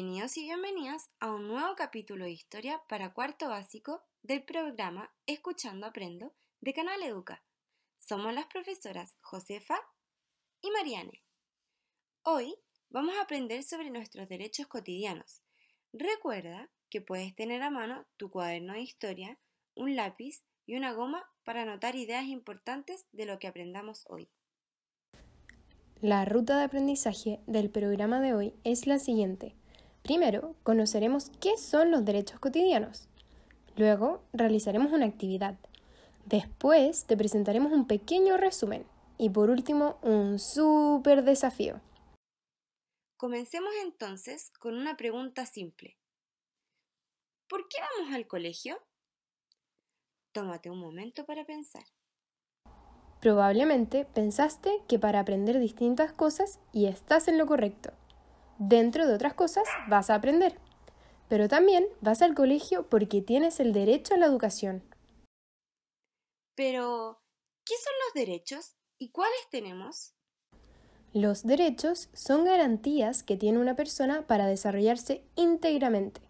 Bienvenidos y bienvenidas a un nuevo capítulo de historia para cuarto básico del programa Escuchando Aprendo de Canal Educa. Somos las profesoras Josefa y Mariane. Hoy vamos a aprender sobre nuestros derechos cotidianos. Recuerda que puedes tener a mano tu cuaderno de historia, un lápiz y una goma para anotar ideas importantes de lo que aprendamos hoy. La ruta de aprendizaje del programa de hoy es la siguiente. Primero, conoceremos qué son los derechos cotidianos. Luego, realizaremos una actividad. Después, te presentaremos un pequeño resumen. Y por último, un súper desafío. Comencemos entonces con una pregunta simple. ¿Por qué vamos al colegio? Tómate un momento para pensar. Probablemente pensaste que para aprender distintas cosas y estás en lo correcto dentro de otras cosas, vas a aprender. Pero también vas al colegio porque tienes el derecho a la educación. Pero, ¿qué son los derechos y cuáles tenemos? Los derechos son garantías que tiene una persona para desarrollarse íntegramente.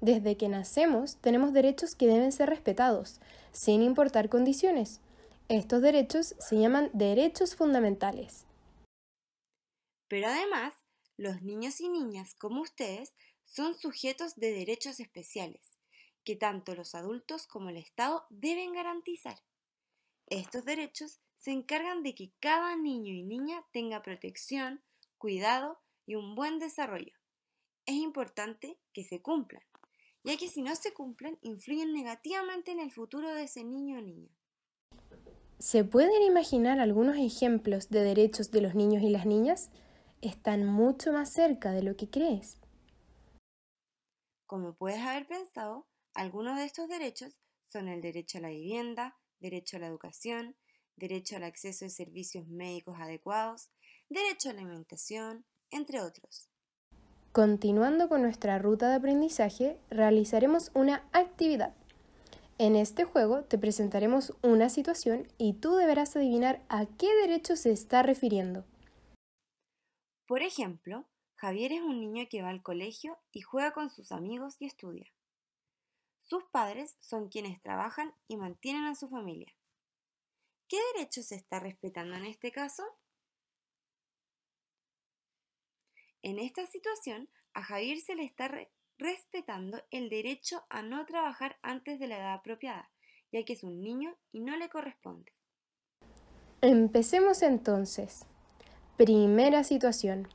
Desde que nacemos tenemos derechos que deben ser respetados, sin importar condiciones. Estos derechos se llaman derechos fundamentales. Pero además los niños y niñas como ustedes son sujetos de derechos especiales que tanto los adultos como el Estado deben garantizar. Estos derechos se encargan de que cada niño y niña tenga protección, cuidado y un buen desarrollo. Es importante que se cumplan, ya que si no se cumplen influyen negativamente en el futuro de ese niño o niña. ¿Se pueden imaginar algunos ejemplos de derechos de los niños y las niñas? Están mucho más cerca de lo que crees. Como puedes haber pensado, algunos de estos derechos son el derecho a la vivienda, derecho a la educación, derecho al acceso a servicios médicos adecuados, derecho a la alimentación, entre otros. Continuando con nuestra ruta de aprendizaje, realizaremos una actividad. En este juego te presentaremos una situación y tú deberás adivinar a qué derecho se está refiriendo. Por ejemplo, Javier es un niño que va al colegio y juega con sus amigos y estudia. Sus padres son quienes trabajan y mantienen a su familia. ¿Qué derecho se está respetando en este caso? En esta situación, a Javier se le está respetando el derecho a no trabajar antes de la edad apropiada, ya que es un niño y no le corresponde. Empecemos entonces. Primera situación.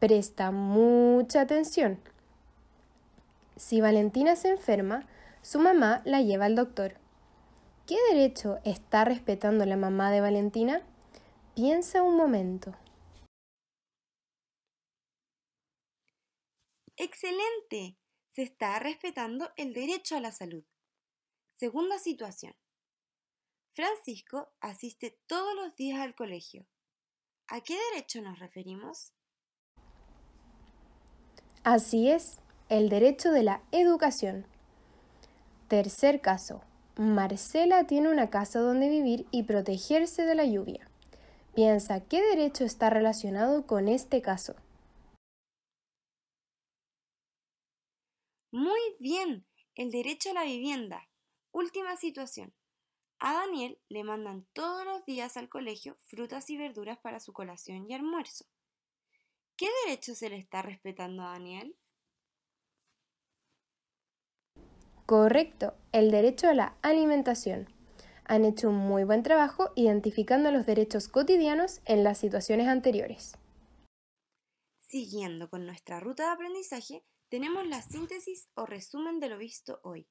Presta mucha atención. Si Valentina se enferma, su mamá la lleva al doctor. ¿Qué derecho está respetando la mamá de Valentina? Piensa un momento. Excelente. Se está respetando el derecho a la salud. Segunda situación. Francisco asiste todos los días al colegio. ¿A qué derecho nos referimos? Así es, el derecho de la educación. Tercer caso. Marcela tiene una casa donde vivir y protegerse de la lluvia. Piensa qué derecho está relacionado con este caso. Muy bien, el derecho a la vivienda. Última situación. A Daniel le mandan todos los días al colegio frutas y verduras para su colación y almuerzo. ¿Qué derecho se le está respetando a Daniel? Correcto, el derecho a la alimentación. Han hecho un muy buen trabajo identificando los derechos cotidianos en las situaciones anteriores. Siguiendo con nuestra ruta de aprendizaje, tenemos la síntesis o resumen de lo visto hoy.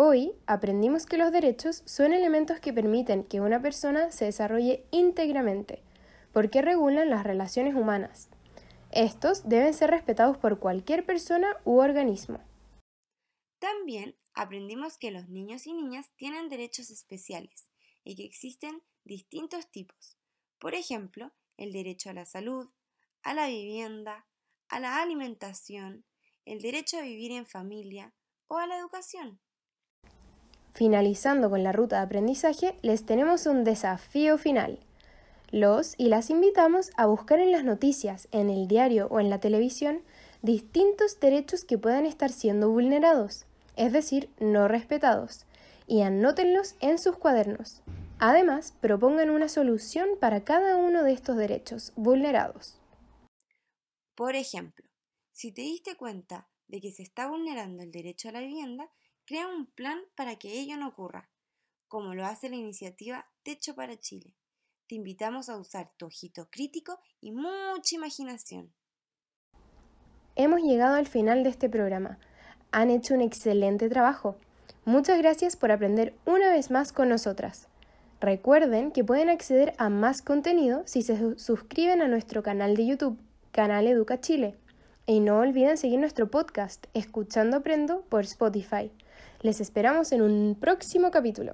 Hoy aprendimos que los derechos son elementos que permiten que una persona se desarrolle íntegramente, porque regulan las relaciones humanas. Estos deben ser respetados por cualquier persona u organismo. También aprendimos que los niños y niñas tienen derechos especiales y que existen distintos tipos. Por ejemplo, el derecho a la salud, a la vivienda, a la alimentación, el derecho a vivir en familia o a la educación. Finalizando con la ruta de aprendizaje, les tenemos un desafío final. Los y las invitamos a buscar en las noticias, en el diario o en la televisión distintos derechos que puedan estar siendo vulnerados, es decir, no respetados, y anótenlos en sus cuadernos. Además, propongan una solución para cada uno de estos derechos vulnerados. Por ejemplo, si te diste cuenta de que se está vulnerando el derecho a la vivienda, crea un plan para que ello no ocurra, como lo hace la iniciativa Techo para Chile. Te invitamos a usar tu ojito crítico y mucha imaginación. Hemos llegado al final de este programa. Han hecho un excelente trabajo. Muchas gracias por aprender una vez más con nosotras. Recuerden que pueden acceder a más contenido si se suscriben a nuestro canal de YouTube, Canal Educa Chile. Y no olviden seguir nuestro podcast, Escuchando Aprendo, por Spotify. Les esperamos en un próximo capítulo.